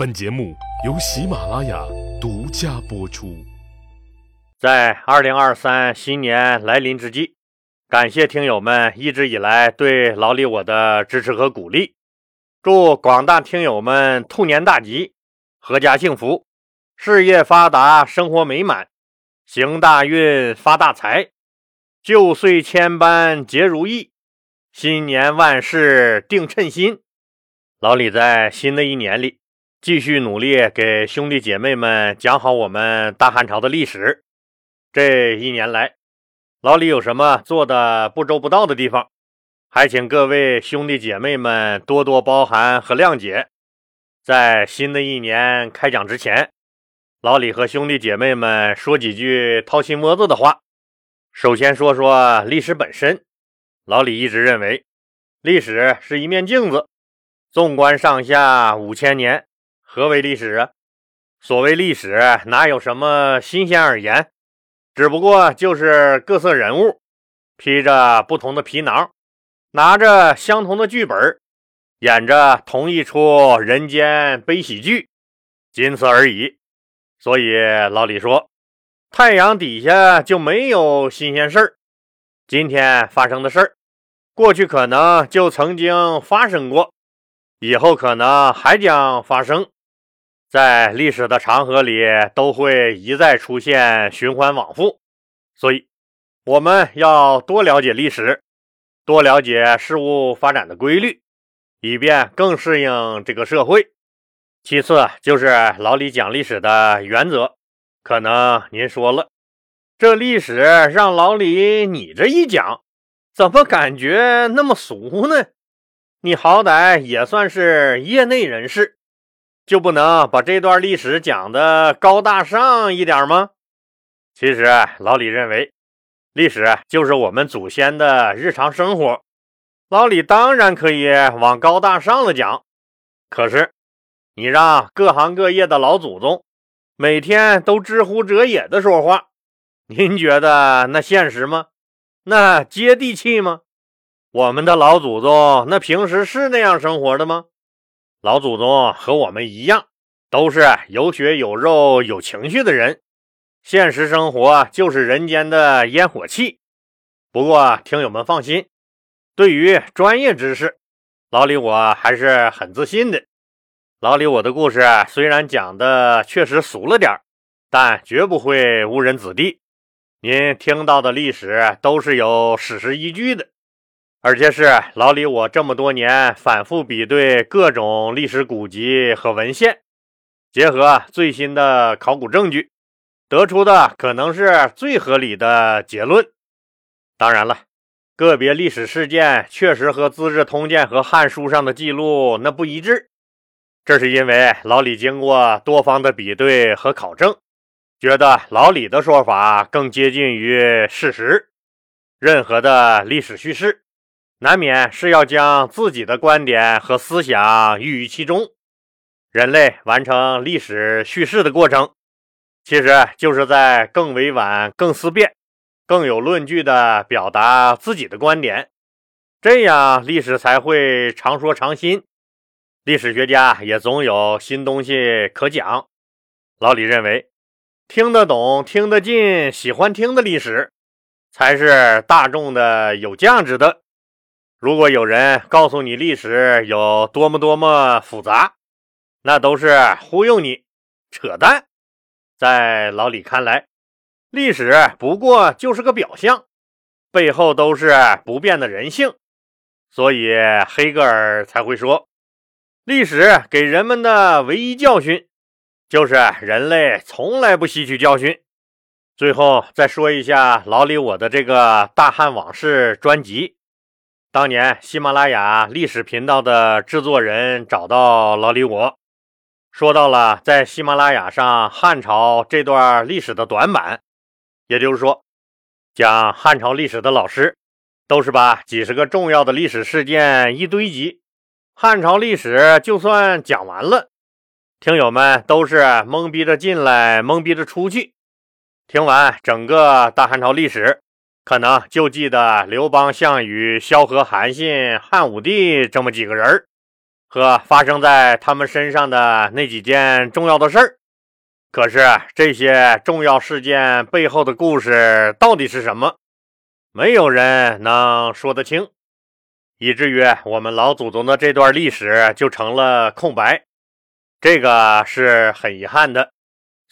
本节目由喜马拉雅独家播出。在二零二三新年来临之际，感谢听友们一直以来对老李我的支持和鼓励。祝广大听友们兔年大吉，阖家幸福，事业发达，生活美满，行大运，发大财，旧岁千般皆如意，新年万事定称心。老李在新的一年里。继续努力给兄弟姐妹们讲好我们大汉朝的历史。这一年来，老李有什么做的不周不到的地方，还请各位兄弟姐妹们多多包涵和谅解。在新的一年开讲之前，老李和兄弟姐妹们说几句掏心窝子的话。首先说说历史本身，老李一直认为，历史是一面镜子，纵观上下五千年。何为历史啊？所谓历史，哪有什么新鲜而言？只不过就是各色人物披着不同的皮囊，拿着相同的剧本，演着同一出人间悲喜剧，仅此而已。所以老李说，太阳底下就没有新鲜事儿。今天发生的事儿，过去可能就曾经发生过，以后可能还将发生。在历史的长河里，都会一再出现，循环往复。所以，我们要多了解历史，多了解事物发展的规律，以便更适应这个社会。其次，就是老李讲历史的原则。可能您说了，这历史让老李你这一讲，怎么感觉那么俗呢？你好歹也算是业内人士。就不能把这段历史讲的高大上一点吗？其实老李认为，历史就是我们祖先的日常生活。老李当然可以往高大上了讲，可是你让各行各业的老祖宗每天都知乎者也的说话，您觉得那现实吗？那接地气吗？我们的老祖宗那平时是那样生活的吗？老祖宗和我们一样，都是有血有肉、有情绪的人。现实生活就是人间的烟火气。不过，听友们放心，对于专业知识，老李我还是很自信的。老李我的故事虽然讲的确实俗了点但绝不会误人子弟。您听到的历史都是有史实依据的。而且是老李，我这么多年反复比对各种历史古籍和文献，结合最新的考古证据，得出的可能是最合理的结论。当然了，个别历史事件确实和《资治通鉴》和《汉书》上的记录那不一致，这是因为老李经过多方的比对和考证，觉得老李的说法更接近于事实。任何的历史叙事。难免是要将自己的观点和思想寓于其中。人类完成历史叙事的过程，其实就是在更委婉、更思辨、更有论据地表达自己的观点，这样历史才会常说常新。历史学家也总有新东西可讲。老李认为，听得懂、听得进、喜欢听的历史，才是大众的有价值的。如果有人告诉你历史有多么多么复杂，那都是忽悠你、扯淡。在老李看来，历史不过就是个表象，背后都是不变的人性。所以黑格尔才会说，历史给人们的唯一教训，就是人类从来不吸取教训。最后再说一下老李我的这个《大汉往事》专辑。当年喜马拉雅历史频道的制作人找到老李我，说到了在喜马拉雅上汉朝这段历史的短板，也就是说，讲汉朝历史的老师都是把几十个重要的历史事件一堆积，汉朝历史就算讲完了，听友们都是懵逼着进来，懵逼着出去，听完整个大汉朝历史。可能就记得刘邦、项羽、萧何、韩信、汉武帝这么几个人和发生在他们身上的那几件重要的事儿。可是这些重要事件背后的故事到底是什么？没有人能说得清，以至于我们老祖宗的这段历史就成了空白。这个是很遗憾的。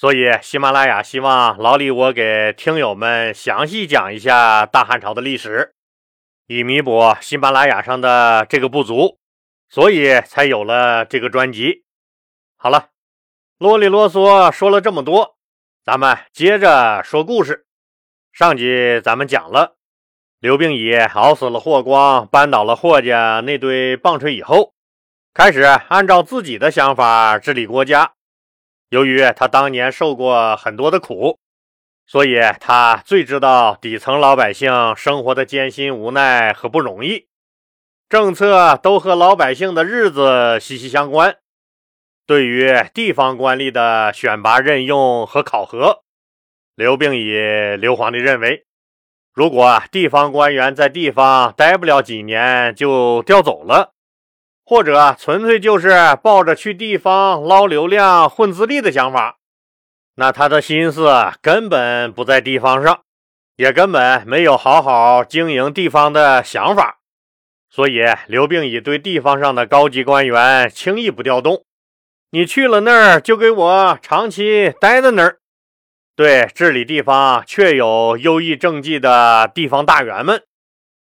所以，喜马拉雅希望老李我给听友们详细讲一下大汉朝的历史，以弥补喜马拉雅上的这个不足，所以才有了这个专辑。好了，啰里啰嗦说了这么多，咱们接着说故事。上集咱们讲了，刘病已熬死了霍光，扳倒了霍家那堆棒槌以后，开始按照自己的想法治理国家。由于他当年受过很多的苦，所以他最知道底层老百姓生活的艰辛、无奈和不容易。政策都和老百姓的日子息息相关。对于地方官吏的选拔、任用和考核，刘病已、刘皇帝认为，如果地方官员在地方待不了几年就调走了。或者纯粹就是抱着去地方捞流量、混资历的想法，那他的心思根本不在地方上，也根本没有好好经营地方的想法。所以刘病已对地方上的高级官员轻易不调动，你去了那儿就给我长期待在那儿。对治理地方确有优异政绩的地方大员们，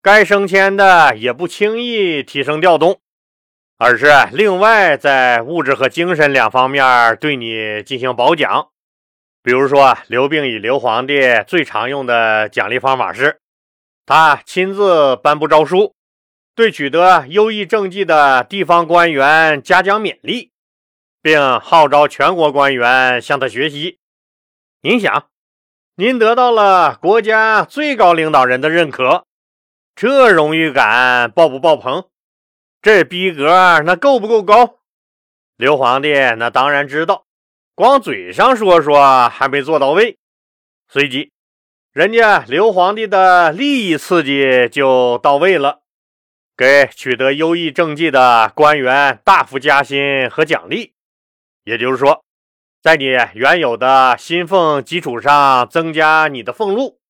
该升迁的也不轻易提升调动。而是另外在物质和精神两方面对你进行褒奖，比如说刘病已刘皇帝最常用的奖励方法是，他亲自颁布诏书，对取得优异政绩的地方官员嘉奖勉励，并号召全国官员向他学习。您想，您得到了国家最高领导人的认可，这荣誉感爆不爆棚？这逼格那够不够高？刘皇帝那当然知道，光嘴上说说还没做到位。随即，人家刘皇帝的利益刺激就到位了，给取得优异政绩的官员大幅加薪和奖励。也就是说，在你原有的薪俸基础上增加你的俸禄，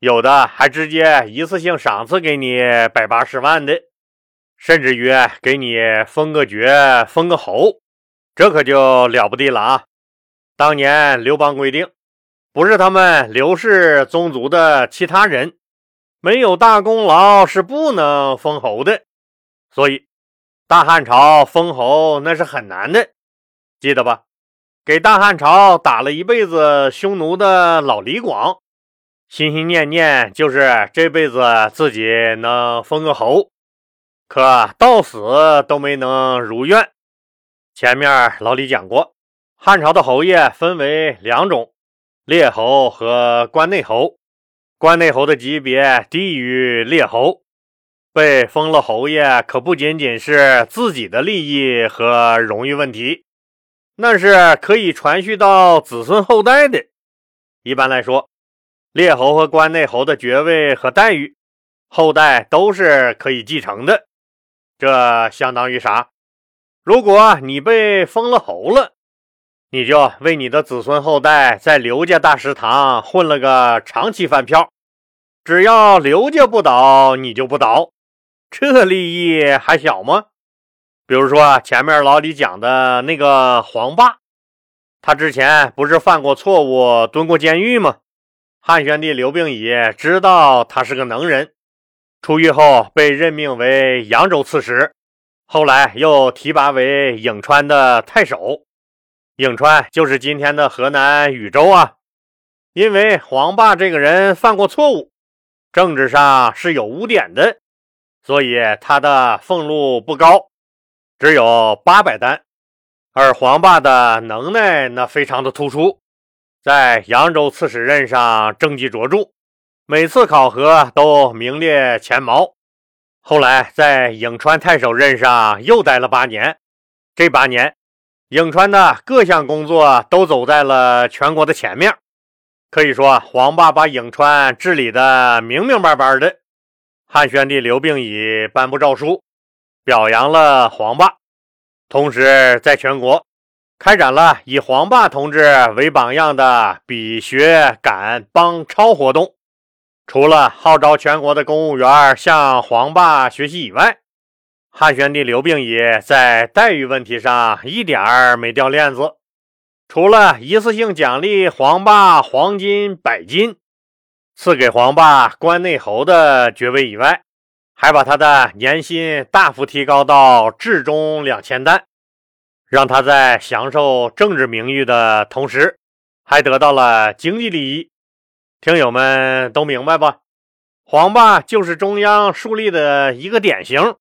有的还直接一次性赏赐给你百八十万的。甚至于给你封个爵、封个侯，这可就了不得了啊！当年刘邦规定，不是他们刘氏宗族的其他人没有大功劳是不能封侯的，所以大汉朝封侯那是很难的，记得吧？给大汉朝打了一辈子匈奴的老李广，心心念念就是这辈子自己能封个侯。可到死都没能如愿。前面老李讲过，汉朝的侯爷分为两种：列侯和关内侯。关内侯的级别低于列侯，被封了侯爷，可不仅仅是自己的利益和荣誉问题，那是可以传续到子孙后代的。一般来说，列侯和关内侯的爵位和待遇，后代都是可以继承的。这相当于啥？如果你被封了侯了，你就为你的子孙后代在刘家大食堂混了个长期饭票，只要刘家不倒，你就不倒，这利益还小吗？比如说前面老李讲的那个黄霸，他之前不是犯过错误，蹲过监狱吗？汉宣帝刘病已知道他是个能人。出狱后被任命为扬州刺史，后来又提拔为颍川的太守。颍川就是今天的河南禹州啊。因为黄霸这个人犯过错误，政治上是有污点的，所以他的俸禄不高，只有八百担。而黄霸的能耐那非常的突出，在扬州刺史任上政绩卓著。每次考核都名列前茅，后来在颍川太守任上又待了八年。这八年，颍川的各项工作都走在了全国的前面，可以说黄霸把颍川治理的明明白白的。汉宣帝刘病已颁布诏书，表扬了黄霸，同时在全国开展了以黄霸同志为榜样的比学赶帮超活动。除了号召全国的公务员向黄霸学习以外，汉宣帝刘病已在待遇问题上一点儿没掉链子。除了一次性奖励黄霸黄金百斤，赐给黄霸关内侯的爵位以外，还把他的年薪大幅提高到至中两千担，让他在享受政治名誉的同时，还得到了经济利益。听友们都明白吧？黄霸就是中央树立的一个典型。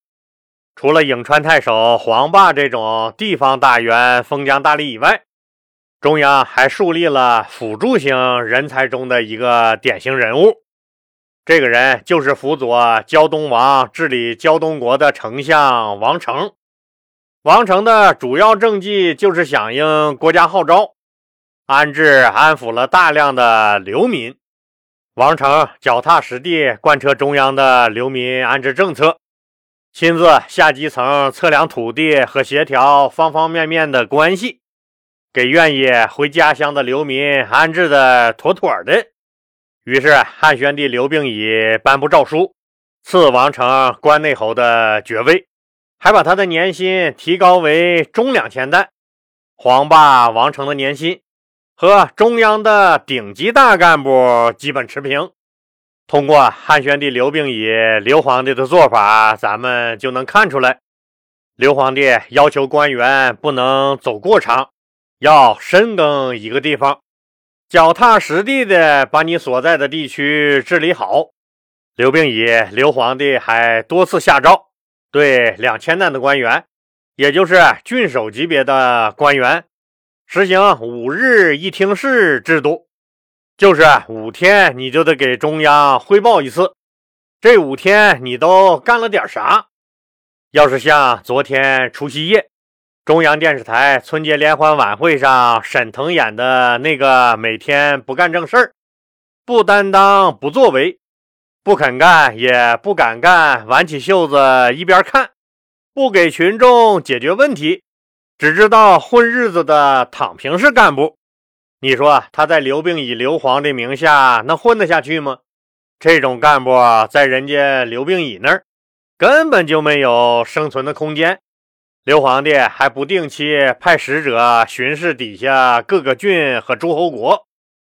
除了颍川太守黄霸这种地方大员封疆大吏以外，中央还树立了辅助型人才中的一个典型人物。这个人就是辅佐胶东王治理胶东国的丞相王成。王成的主要政绩就是响应国家号召，安置安抚了大量的流民。王成脚踏实地贯彻中央的流民安置政策，亲自下基层测量土地和协调方方面面的关系，给愿意回家乡的流民安置的妥妥的。于是汉宣帝刘病已颁布诏书，赐王成关内侯的爵位，还把他的年薪提高为中两千担。黄霸王成的年薪。和中央的顶级大干部基本持平。通过汉宣帝刘病已刘皇帝的做法，咱们就能看出来，刘皇帝要求官员不能走过场，要深耕一个地方，脚踏实地的把你所在的地区治理好。刘病已刘皇帝还多次下诏，对两千担的官员，也就是郡守级别的官员。实行五日一听事制度，就是五天你就得给中央汇报一次。这五天你都干了点啥？要是像昨天除夕夜，中央电视台春节联欢晚会上沈腾演的那个，每天不干正事儿，不担当，不作为，不肯干也不敢干，挽起袖子一边看，不给群众解决问题。只知道混日子的躺平式干部，你说他在刘病已刘皇帝名下能混得下去吗？这种干部在人家刘病已那儿根本就没有生存的空间。刘皇帝还不定期派使者巡视底下各个郡和诸侯国，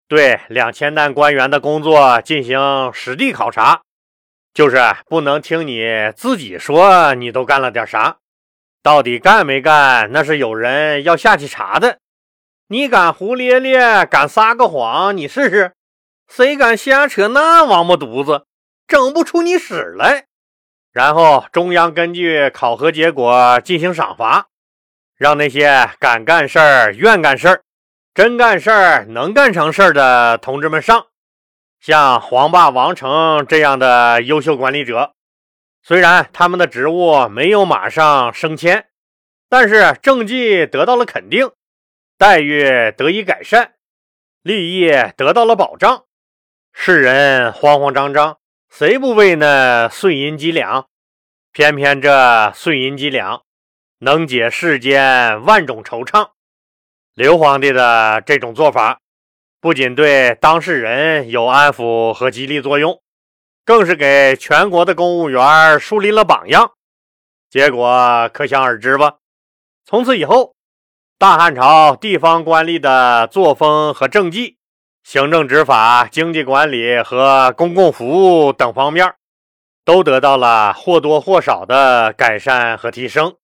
对两千担官员的工作进行实地考察，就是不能听你自己说你都干了点啥。到底干没干？那是有人要下去查的。你敢胡咧咧，敢撒个谎，你试试。谁敢瞎扯那王八犊子，整不出你屎来。然后中央根据考核结果进行赏罚，让那些敢干事儿、愿干事儿、真干事儿、能干成事儿的同志们上。像黄霸、王成这样的优秀管理者。虽然他们的职务没有马上升迁，但是政绩得到了肯定，待遇得以改善，利益得到了保障，世人慌慌张张，谁不为那碎银几两？偏偏这碎银几两能解世间万种惆怅。刘皇帝的这种做法，不仅对当事人有安抚和激励作用。更是给全国的公务员树立了榜样，结果可想而知吧。从此以后，大汉朝地方官吏的作风和政绩、行政执法、经济管理和公共服务等方面，都得到了或多或少的改善和提升。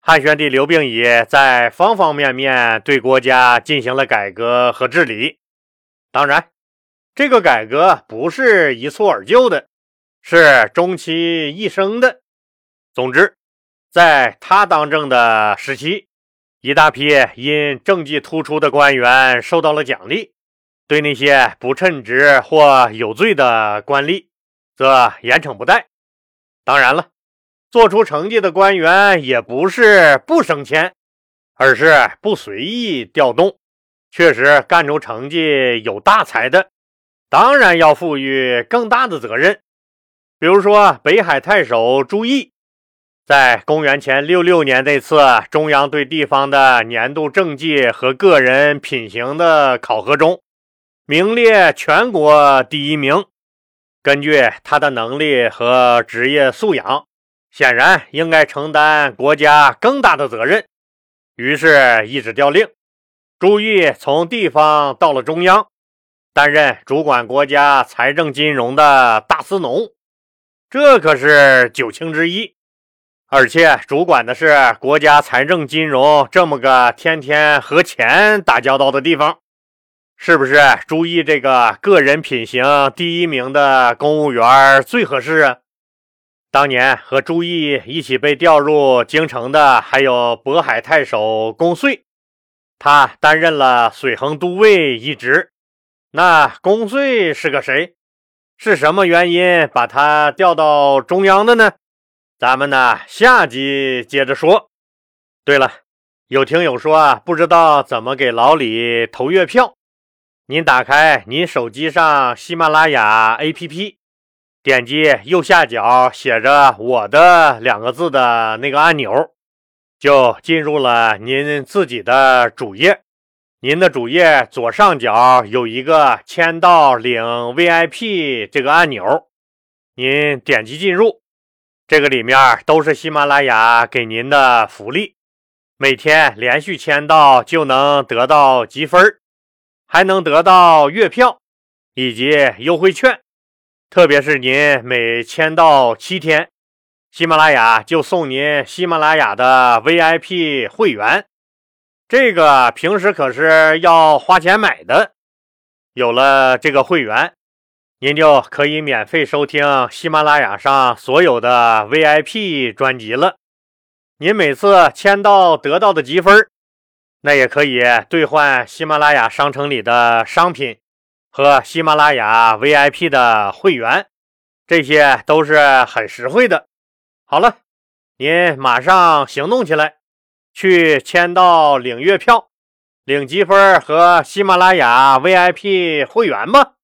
汉宣帝刘病已在方方面面对国家进行了改革和治理，当然。这个改革不是一蹴而就的，是终其一生的。总之，在他当政的时期，一大批因政绩突出的官员受到了奖励，对那些不称职或有罪的官吏，则严惩不贷。当然了，做出成绩的官员也不是不升迁，而是不随意调动，确实干出成绩有大才的。当然要赋予更大的责任，比如说北海太守朱毅，在公元前六六年这次中央对地方的年度政绩和个人品行的考核中，名列全国第一名。根据他的能力和职业素养，显然应该承担国家更大的责任。于是，一纸调令，朱毅从地方到了中央，担任主管国家财政金融的大司农。这可是九卿之一。而且主管的是国家财政金融这么个天天和钱打交道的地方，是不是朱毅这个个人品行第一名的公务员最合适啊？当年和朱毅一起被调入京城的还有渤海太守公遂，他担任了水衡都尉一职。那公遂是个谁？是什么原因把他调到中央的呢？咱们呢，下集接着说。对了，有听友说啊，不知道怎么给老李投月票。您打开您手机上喜马拉雅 APP，点击右下角写着“我的”两个字的那个按钮，就进入了您自己的主页。您的主页左上角有一个签到领 VIP 这个按钮，您点击进入。这个里面都是喜马拉雅给您的福利，每天连续签到就能得到积分，还能得到月票以及优惠券。特别是您每签到七天，喜马拉雅就送您喜马拉雅的 VIP 会员，这个平时可是要花钱买的。有了这个会员。您就可以免费收听喜马拉雅上所有的 VIP 专辑了。您每次签到得到的积分，那也可以兑换喜马拉雅商城里的商品和喜马拉雅 VIP 的会员，这些都是很实惠的。好了，您马上行动起来，去签到领月票、领积分和喜马拉雅 VIP 会员吗。